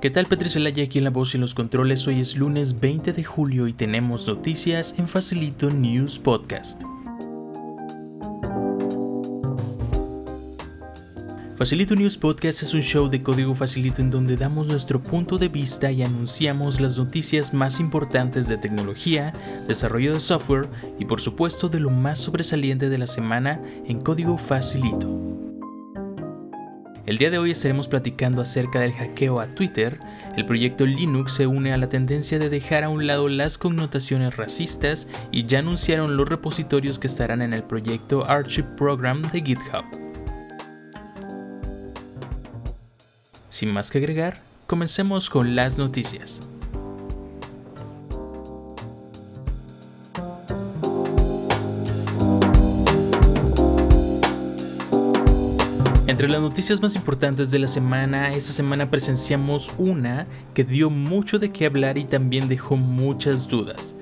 ¿Qué tal Celaya aquí en la voz y en los controles? Hoy es lunes 20 de julio y tenemos noticias en Facilito News Podcast. Facilito News Podcast es un show de código facilito en donde damos nuestro punto de vista y anunciamos las noticias más importantes de tecnología, desarrollo de software y por supuesto de lo más sobresaliente de la semana en código facilito. El día de hoy estaremos platicando acerca del hackeo a Twitter. El proyecto Linux se une a la tendencia de dejar a un lado las connotaciones racistas y ya anunciaron los repositorios que estarán en el proyecto Archive Program de GitHub. Sin más que agregar, comencemos con las noticias. Entre las noticias más importantes de la semana, esta semana presenciamos una que dio mucho de qué hablar y también dejó muchas dudas.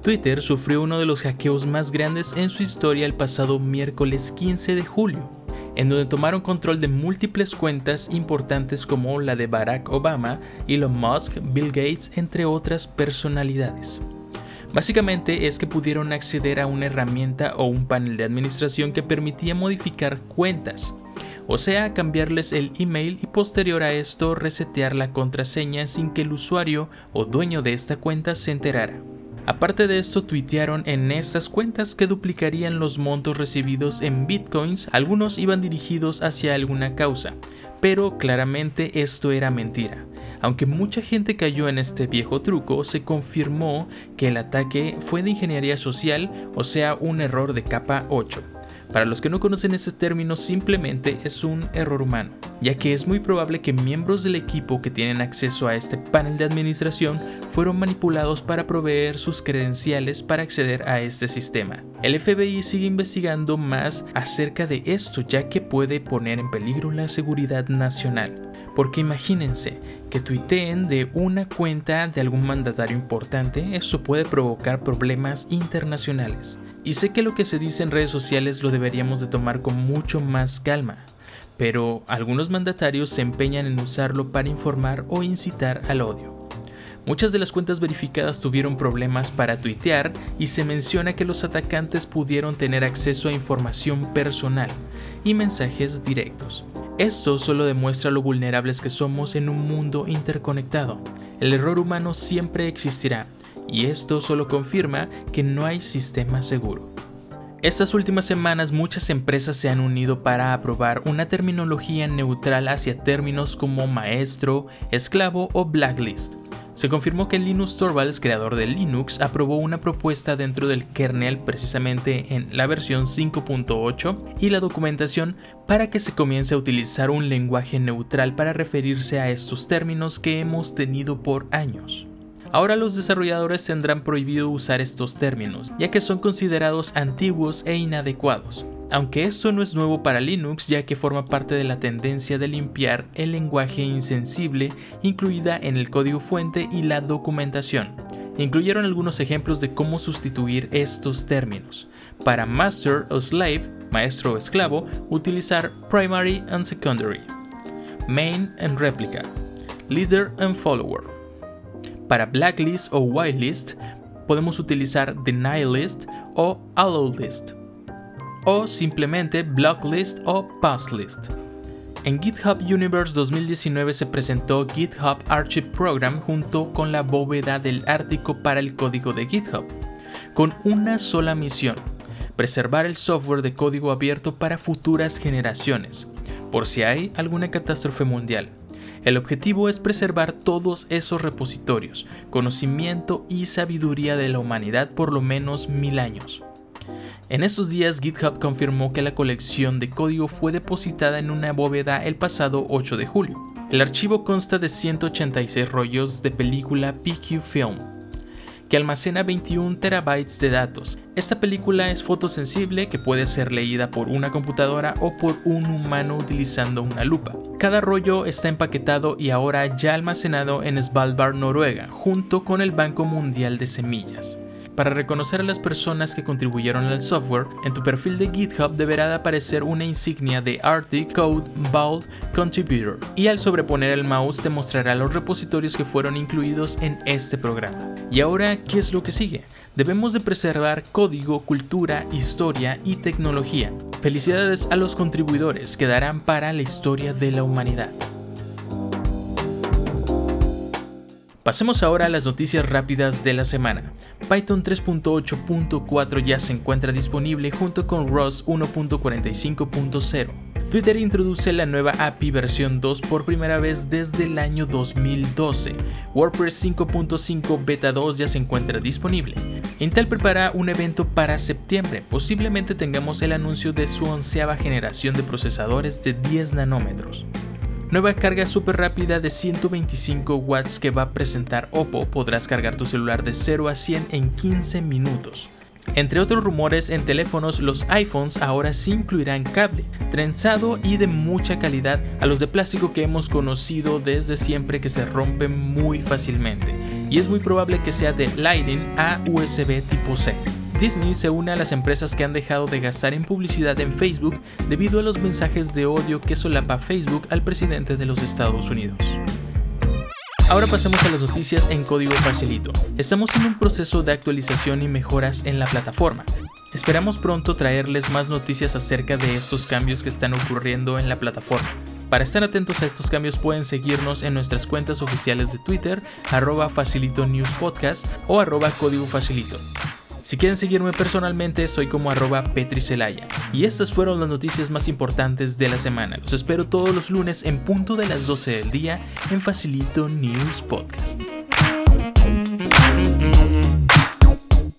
Twitter sufrió uno de los hackeos más grandes en su historia el pasado miércoles 15 de julio, en donde tomaron control de múltiples cuentas importantes como la de Barack Obama, Elon Musk, Bill Gates, entre otras personalidades. Básicamente es que pudieron acceder a una herramienta o un panel de administración que permitía modificar cuentas, o sea, cambiarles el email y posterior a esto resetear la contraseña sin que el usuario o dueño de esta cuenta se enterara. Aparte de esto, tuitearon en estas cuentas que duplicarían los montos recibidos en bitcoins, algunos iban dirigidos hacia alguna causa, pero claramente esto era mentira. Aunque mucha gente cayó en este viejo truco, se confirmó que el ataque fue de ingeniería social, o sea, un error de capa 8. Para los que no conocen ese término, simplemente es un error humano, ya que es muy probable que miembros del equipo que tienen acceso a este panel de administración fueron manipulados para proveer sus credenciales para acceder a este sistema. El FBI sigue investigando más acerca de esto, ya que puede poner en peligro la seguridad nacional. Porque imagínense que tuiteen de una cuenta de algún mandatario importante, eso puede provocar problemas internacionales. Y sé que lo que se dice en redes sociales lo deberíamos de tomar con mucho más calma, pero algunos mandatarios se empeñan en usarlo para informar o incitar al odio. Muchas de las cuentas verificadas tuvieron problemas para tuitear y se menciona que los atacantes pudieron tener acceso a información personal y mensajes directos. Esto solo demuestra lo vulnerables que somos en un mundo interconectado. El error humano siempre existirá y esto solo confirma que no hay sistema seguro. Estas últimas semanas muchas empresas se han unido para aprobar una terminología neutral hacia términos como maestro, esclavo o blacklist. Se confirmó que Linus Torvalds, creador de Linux, aprobó una propuesta dentro del kernel precisamente en la versión 5.8 y la documentación para que se comience a utilizar un lenguaje neutral para referirse a estos términos que hemos tenido por años. Ahora los desarrolladores tendrán prohibido usar estos términos, ya que son considerados antiguos e inadecuados. Aunque esto no es nuevo para Linux ya que forma parte de la tendencia de limpiar el lenguaje insensible incluida en el código fuente y la documentación. Incluyeron algunos ejemplos de cómo sustituir estos términos. Para master o slave, maestro o esclavo, utilizar primary and secondary, main and replica, leader and follower. Para blacklist o whitelist podemos utilizar denialist o allowlist o simplemente blocklist o passlist. En GitHub Universe 2019 se presentó GitHub Archive Program junto con la bóveda del Ártico para el código de GitHub, con una sola misión, preservar el software de código abierto para futuras generaciones, por si hay alguna catástrofe mundial. El objetivo es preservar todos esos repositorios, conocimiento y sabiduría de la humanidad por lo menos mil años. En estos días GitHub confirmó que la colección de código fue depositada en una bóveda el pasado 8 de julio. El archivo consta de 186 rollos de película PQ Film, que almacena 21 terabytes de datos. Esta película es fotosensible que puede ser leída por una computadora o por un humano utilizando una lupa. Cada rollo está empaquetado y ahora ya almacenado en Svalbard, Noruega, junto con el Banco Mundial de Semillas. Para reconocer a las personas que contribuyeron al software, en tu perfil de GitHub deberá aparecer una insignia de Arctic Code Vault Contributor y al sobreponer el mouse te mostrará los repositorios que fueron incluidos en este programa. Y ahora, ¿qué es lo que sigue? Debemos de preservar código, cultura, historia y tecnología. Felicidades a los contribuidores que darán para la historia de la humanidad. Pasemos ahora a las noticias rápidas de la semana. Python 3.8.4 ya se encuentra disponible junto con ROS 1.45.0. Twitter introduce la nueva API versión 2 por primera vez desde el año 2012. WordPress 5.5 Beta 2 ya se encuentra disponible. Intel prepara un evento para septiembre, posiblemente tengamos el anuncio de su onceava generación de procesadores de 10 nanómetros. Nueva carga súper rápida de 125 watts que va a presentar Oppo. Podrás cargar tu celular de 0 a 100 en 15 minutos. Entre otros rumores en teléfonos, los iPhones ahora sí incluirán cable, trenzado y de mucha calidad a los de plástico que hemos conocido desde siempre que se rompen muy fácilmente. Y es muy probable que sea de Lightning a USB tipo C. Disney se une a las empresas que han dejado de gastar en publicidad en Facebook debido a los mensajes de odio que solapa Facebook al presidente de los Estados Unidos. Ahora pasemos a las noticias en código facilito. Estamos en un proceso de actualización y mejoras en la plataforma. Esperamos pronto traerles más noticias acerca de estos cambios que están ocurriendo en la plataforma. Para estar atentos a estos cambios pueden seguirnos en nuestras cuentas oficiales de Twitter, arroba facilito news podcast o arroba código facilito. Si quieren seguirme personalmente, soy como arroba petricelaya. Y estas fueron las noticias más importantes de la semana. Los espero todos los lunes en punto de las 12 del día en Facilito News Podcast.